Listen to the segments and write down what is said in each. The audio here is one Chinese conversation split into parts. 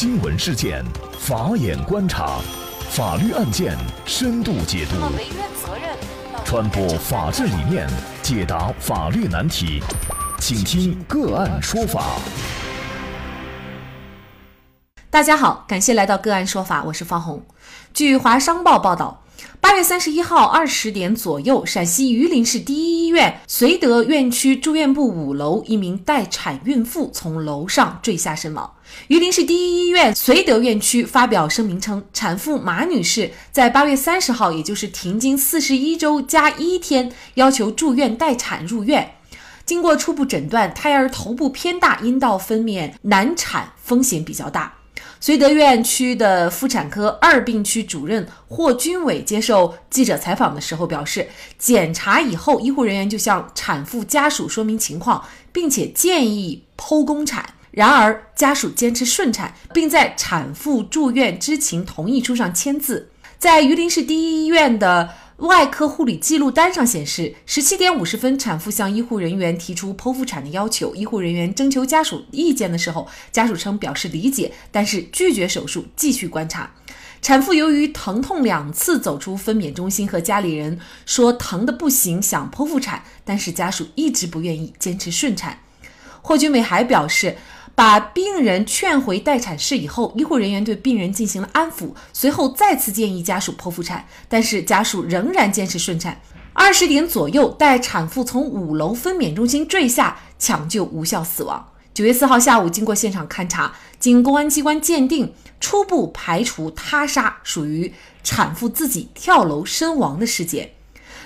新闻事件，法眼观察，法律案件深度解读，传播法治理念，解答法律难题，请听个案说法。大家好，感谢来到个案说法，我是方红。据华商报报道。八月三十一号二十点左右，陕西榆林市第一医院绥德院区住院部五楼，一名待产孕妇从楼上坠下身亡。榆林市第一医院绥德院区发表声明称，产妇马女士在八月三十号，也就是停经四十一周加一天，要求住院待产入院。经过初步诊断，胎儿头部偏大，阴道分娩难产风险比较大。绥德院区的妇产科二病区主任霍军伟接受记者采访的时候表示，检查以后，医护人员就向产妇家属说明情况，并且建议剖宫产。然而，家属坚持顺产，并在产妇住院知情同意书上签字。在榆林市第一医院的。外科护理记录单上显示，十七点五十分，产妇向医护人员提出剖腹产的要求。医护人员征求家属意见的时候，家属称表示理解，但是拒绝手术，继续观察。产妇由于疼痛两次走出分娩中心，和家里人说疼得不行，想剖腹产，但是家属一直不愿意，坚持顺产。霍军伟还表示。把病人劝回待产室以后，医护人员对病人进行了安抚，随后再次建议家属剖腹产，但是家属仍然坚持顺产。二十点左右，待产妇从五楼分娩中心坠下，抢救无效死亡。九月四号下午，经过现场勘查，经公安机关鉴定，初步排除他杀，属于产妇自己跳楼身亡的事件。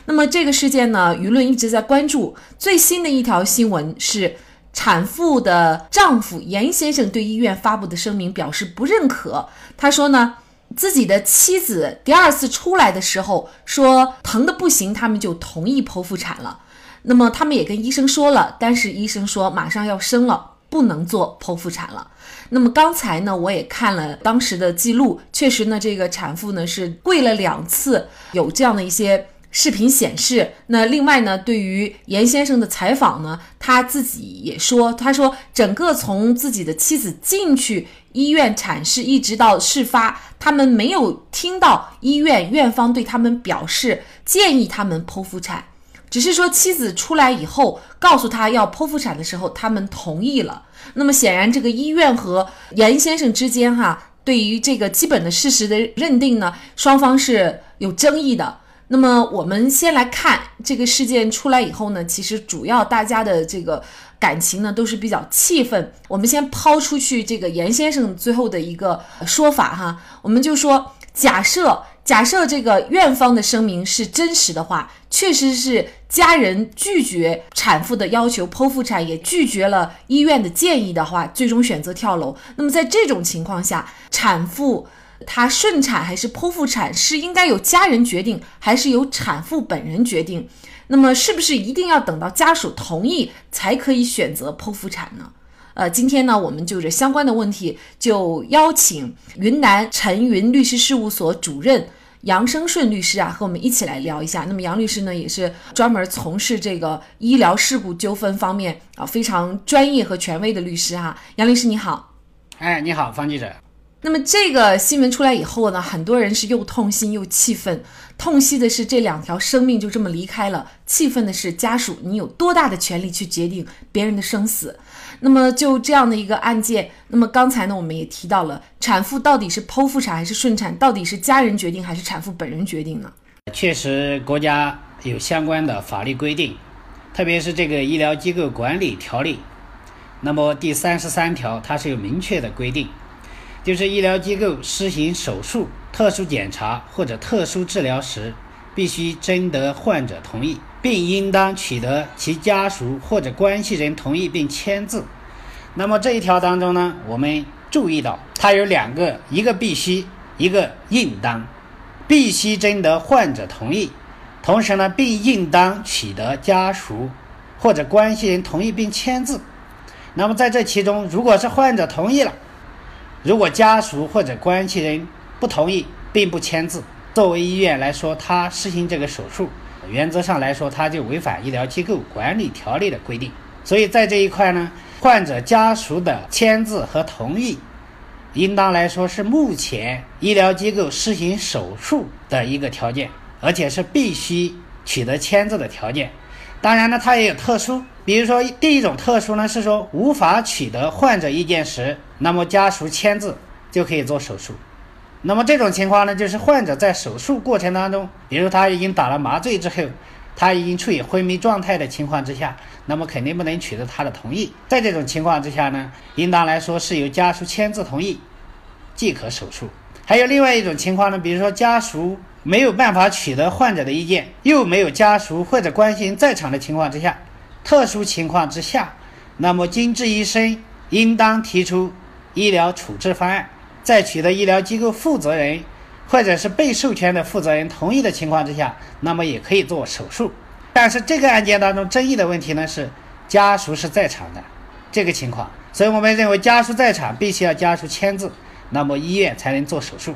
那么这个事件呢，舆论一直在关注。最新的一条新闻是。产妇的丈夫严先生对医院发布的声明表示不认可。他说呢，自己的妻子第二次出来的时候说疼的不行，他们就同意剖腹产了。那么他们也跟医生说了，但是医生说马上要生了，不能做剖腹产了。那么刚才呢，我也看了当时的记录，确实呢，这个产妇呢是跪了两次，有这样的一些。视频显示，那另外呢，对于严先生的采访呢，他自己也说，他说整个从自己的妻子进去医院产室一直到事发，他们没有听到医院院方对他们表示建议他们剖腹产，只是说妻子出来以后告诉他要剖腹产的时候，他们同意了。那么显然，这个医院和严先生之间哈，对于这个基本的事实的认定呢，双方是有争议的。那么我们先来看这个事件出来以后呢，其实主要大家的这个感情呢都是比较气愤。我们先抛出去这个严先生最后的一个说法哈，我们就说假设假设这个院方的声明是真实的话，确实是家人拒绝产妇的要求剖腹产，也拒绝了医院的建议的话，最终选择跳楼。那么在这种情况下，产妇。她顺产还是剖腹产是应该由家人决定，还是由产妇本人决定？那么是不是一定要等到家属同意才可以选择剖腹产呢？呃，今天呢，我们就这相关的问题，就邀请云南陈云律师事务所主任杨生顺律师啊，和我们一起来聊一下。那么杨律师呢，也是专门从事这个医疗事故纠纷方面啊非常专业和权威的律师哈。杨律师你好，哎，你好，方记者。那么这个新闻出来以后呢，很多人是又痛心又气愤。痛惜的是这两条生命就这么离开了，气愤的是家属，你有多大的权利去决定别人的生死？那么就这样的一个案件，那么刚才呢，我们也提到了，产妇到底是剖腹产还是顺产？到底是家人决定还是产妇本人决定呢？确实，国家有相关的法律规定，特别是这个医疗机构管理条例，那么第三十三条它是有明确的规定。就是医疗机构施行手术、特殊检查或者特殊治疗时，必须征得患者同意，并应当取得其家属或者关系人同意并签字。那么这一条当中呢，我们注意到它有两个，一个必须，一个应当。必须征得患者同意，同时呢，并应当取得家属或者关系人同意并签字。那么在这其中，如果是患者同意了，如果家属或者关系人不同意并不签字，作为医院来说，他实行这个手术，原则上来说，他就违反医疗机构管理条例的规定。所以在这一块呢，患者家属的签字和同意，应当来说是目前医疗机构实行手术的一个条件，而且是必须取得签字的条件。当然呢，它也有特殊，比如说第一种特殊呢是说无法取得患者意见时，那么家属签字就可以做手术。那么这种情况呢，就是患者在手术过程当中，比如他已经打了麻醉之后，他已经处于昏迷状态的情况之下，那么肯定不能取得他的同意。在这种情况之下呢，应当来说是由家属签字同意即可手术。还有另外一种情况呢，比如说家属。没有办法取得患者的意见，又没有家属或者关心在场的情况之下，特殊情况之下，那么经治医生应当提出医疗处置方案，在取得医疗机构负责人或者是被授权的负责人同意的情况之下，那么也可以做手术。但是这个案件当中争议的问题呢是家属是在场的这个情况，所以我们认为家属在场必须要家属签字，那么医院才能做手术。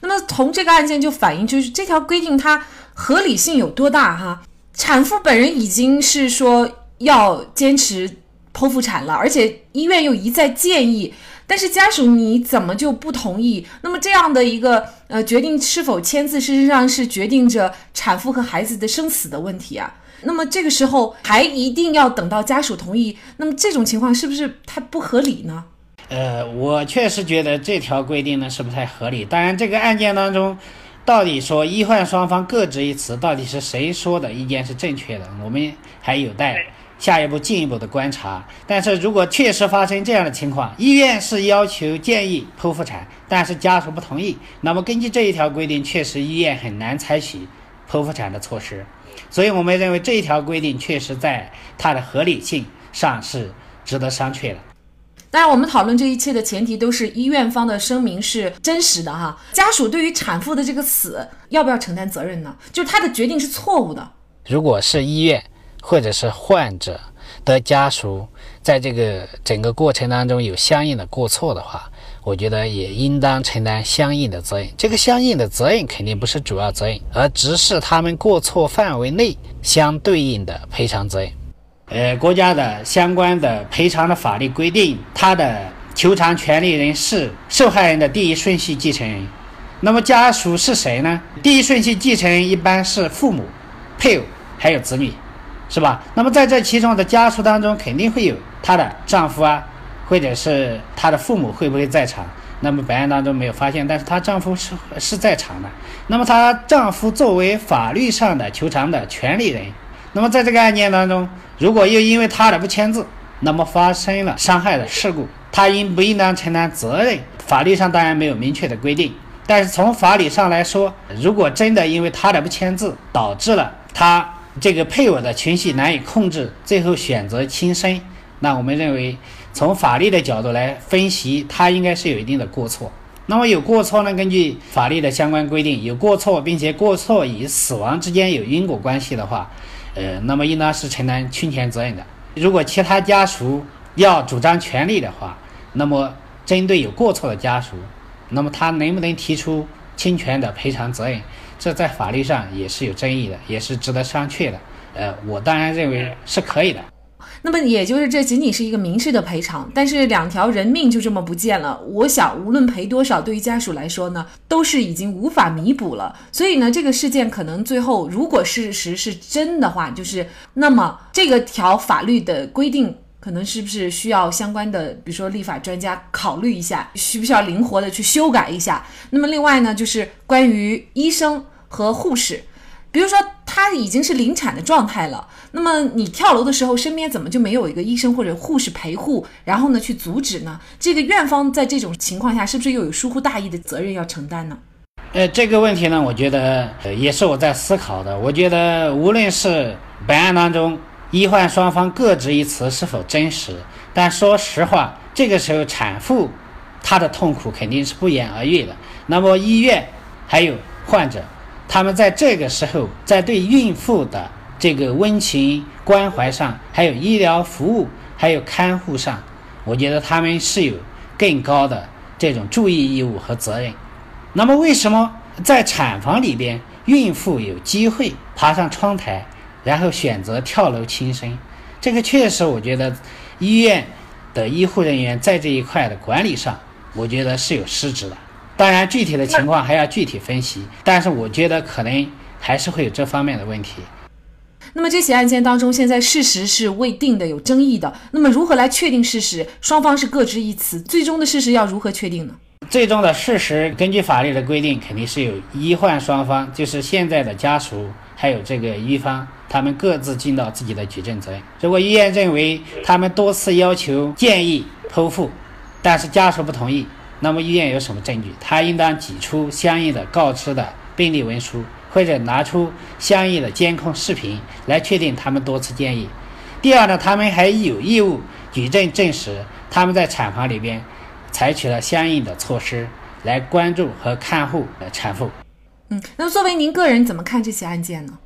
那么从这个案件就反映，就是这条规定它合理性有多大哈？产妇本人已经是说要坚持剖腹产了，而且医院又一再建议，但是家属你怎么就不同意？那么这样的一个呃决定是否签字，事实上是决定着产妇和孩子的生死的问题啊。那么这个时候还一定要等到家属同意，那么这种情况是不是太不合理呢？呃，我确实觉得这条规定呢是不太合理。当然，这个案件当中，到底说医患双方各执一词，到底是谁说的意见是正确的，我们还有待下一步进一步的观察。但是如果确实发生这样的情况，医院是要求建议剖腹产，但是家属不同意，那么根据这一条规定，确实医院很难采取剖腹产的措施。所以我们认为这一条规定确实在它的合理性上是值得商榷的。当然，我们讨论这一切的前提都是医院方的声明是真实的哈。家属对于产妇的这个死要不要承担责任呢？就是他的决定是错误的。如果是医院或者是患者的家属在这个整个过程当中有相应的过错的话，我觉得也应当承担相应的责任。这个相应的责任肯定不是主要责任，而只是他们过错范围内相对应的赔偿责任。呃，国家的相关的赔偿的法律规定，他的求偿权利人是受害人的第一顺序继承人。那么家属是谁呢？第一顺序继承人一般是父母、配偶还有子女，是吧？那么在这其中的家属当中，肯定会有她的丈夫啊，或者是她的父母会不会在场？那么本案当中没有发现，但是她丈夫是是在场的。那么她丈夫作为法律上的求偿的权利人。那么在这个案件当中，如果又因为他的不签字，那么发生了伤害的事故，他应不应当承担责任？法律上当然没有明确的规定，但是从法理上来说，如果真的因为他的不签字导致了他这个配偶的情绪难以控制，最后选择轻生，那我们认为从法律的角度来分析，他应该是有一定的过错。那么有过错呢？根据法律的相关规定，有过错并且过错与死亡之间有因果关系的话。呃，那么应当是承担侵权责任的。如果其他家属要主张权利的话，那么针对有过错的家属，那么他能不能提出侵权的赔偿责任？这在法律上也是有争议的，也是值得商榷的。呃，我当然认为是可以的。那么也就是这仅仅是一个民事的赔偿，但是两条人命就这么不见了。我想无论赔多少，对于家属来说呢，都是已经无法弥补了。所以呢，这个事件可能最后如果事实是真的话，就是那么这个条法律的规定可能是不是需要相关的，比如说立法专家考虑一下，需不需要灵活的去修改一下？那么另外呢，就是关于医生和护士。比如说，他已经是临产的状态了，那么你跳楼的时候，身边怎么就没有一个医生或者护士陪护，然后呢去阻止呢？这个院方在这种情况下，是不是又有疏忽大意的责任要承担呢？呃，这个问题呢，我觉得也是我在思考的。我觉得无论是本案当中医患双方各执一词是否真实，但说实话，这个时候产妇她的痛苦肯定是不言而喻的。那么医院还有患者。他们在这个时候，在对孕妇的这个温情关怀上，还有医疗服务，还有看护上，我觉得他们是有更高的这种注意义务和责任。那么，为什么在产房里边，孕妇有机会爬上窗台，然后选择跳楼轻生？这个确实，我觉得医院的医护人员在这一块的管理上我觉得是有失职的。当然，具体的情况还要具体分析，但是我觉得可能还是会有这方面的问题。那么这起案件当中，现在事实是未定的，有争议的。那么如何来确定事实？双方是各执一词，最终的事实要如何确定呢？最终的事实，根据法律的规定，肯定是有医患双方，就是现在的家属还有这个医方，他们各自尽到自己的举证责任。如果医院认为他们多次要求建议剖腹，但是家属不同意，那么医院有什么证据？他应当挤出相应的告知的病历文书。或者拿出相应的监控视频来确定他们多次建议。第二呢，他们还有义务举证证实他们在产房里边采取了相应的措施来关注和看护产妇。嗯，那么作为您个人怎么看这起案件呢？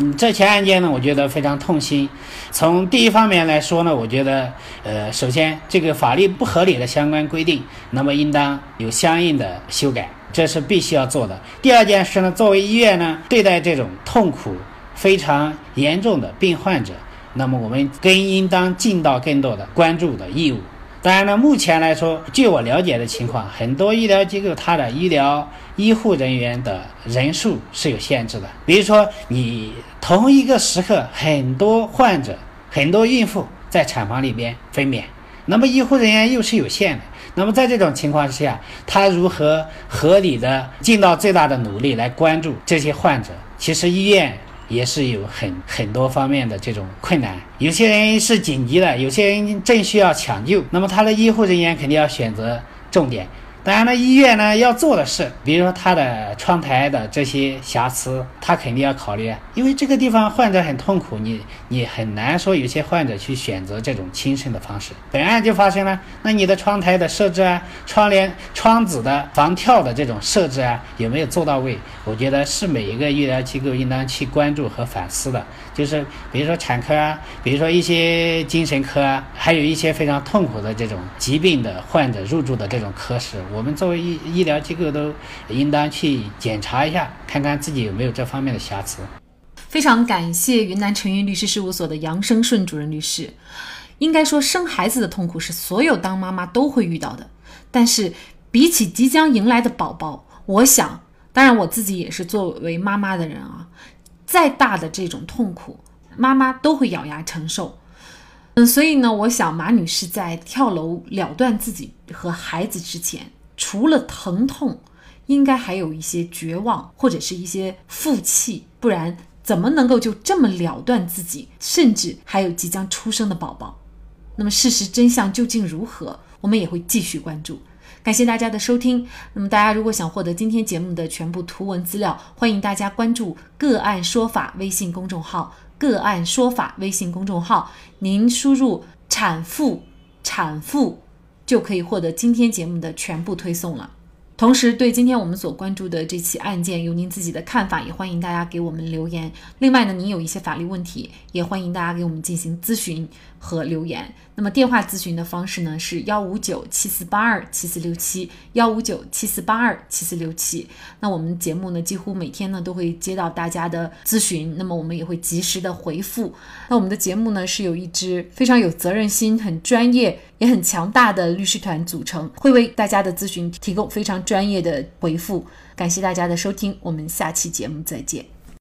嗯，这起案件呢，我觉得非常痛心。从第一方面来说呢，我觉得，呃，首先这个法律不合理的相关规定，那么应当有相应的修改。这是必须要做的。第二件事呢，作为医院呢，对待这种痛苦非常严重的病患者，那么我们更应当尽到更多的关注的义务。当然呢，目前来说，据我了解的情况，很多医疗机构它的医疗医护人员的人数是有限制的。比如说，你同一个时刻，很多患者、很多孕妇在产房里边分娩，那么医护人员又是有限的。那么在这种情况之下，他如何合理的尽到最大的努力来关注这些患者？其实医院也是有很很多方面的这种困难，有些人是紧急的，有些人正需要抢救，那么他的医护人员肯定要选择重点。当然了，医院呢要做的是，比如说他的窗台的这些瑕疵，他肯定要考虑，因为这个地方患者很痛苦，你你很难说有些患者去选择这种轻生的方式。本案就发生了，那你的窗台的设置啊，窗帘、窗子的防跳的这种设置啊，有没有做到位？我觉得是每一个医疗机构应当去关注和反思的。就是比如说产科啊，比如说一些精神科啊，还有一些非常痛苦的这种疾病的患者入住的这种科室，我我们作为医医疗机构都应当去检查一下，看看自己有没有这方面的瑕疵。非常感谢云南晨云律师事务所的杨生顺主任律师。应该说，生孩子的痛苦是所有当妈妈都会遇到的，但是比起即将迎来的宝宝，我想，当然我自己也是作为妈妈的人啊。再大的这种痛苦，妈妈都会咬牙承受。嗯，所以呢，我想马女士在跳楼了断自己和孩子之前，除了疼痛，应该还有一些绝望或者是一些负气，不然怎么能够就这么了断自己，甚至还有即将出生的宝宝？那么事实真相究竟如何？我们也会继续关注。感谢大家的收听。那么，大家如果想获得今天节目的全部图文资料，欢迎大家关注“个案说法”微信公众号。“个案说法”微信公众号，您输入“产妇”“产妇”，就可以获得今天节目的全部推送了。同时，对今天我们所关注的这起案件，有您自己的看法，也欢迎大家给我们留言。另外呢，您有一些法律问题，也欢迎大家给我们进行咨询和留言。那么电话咨询的方式呢是幺五九七四八二七四六七幺五九七四八二七四六七。那我们节目呢几乎每天呢都会接到大家的咨询，那么我们也会及时的回复。那我们的节目呢是有一支非常有责任心、很专业也很强大的律师团组成，会为大家的咨询提供非常专业的回复。感谢大家的收听，我们下期节目再见。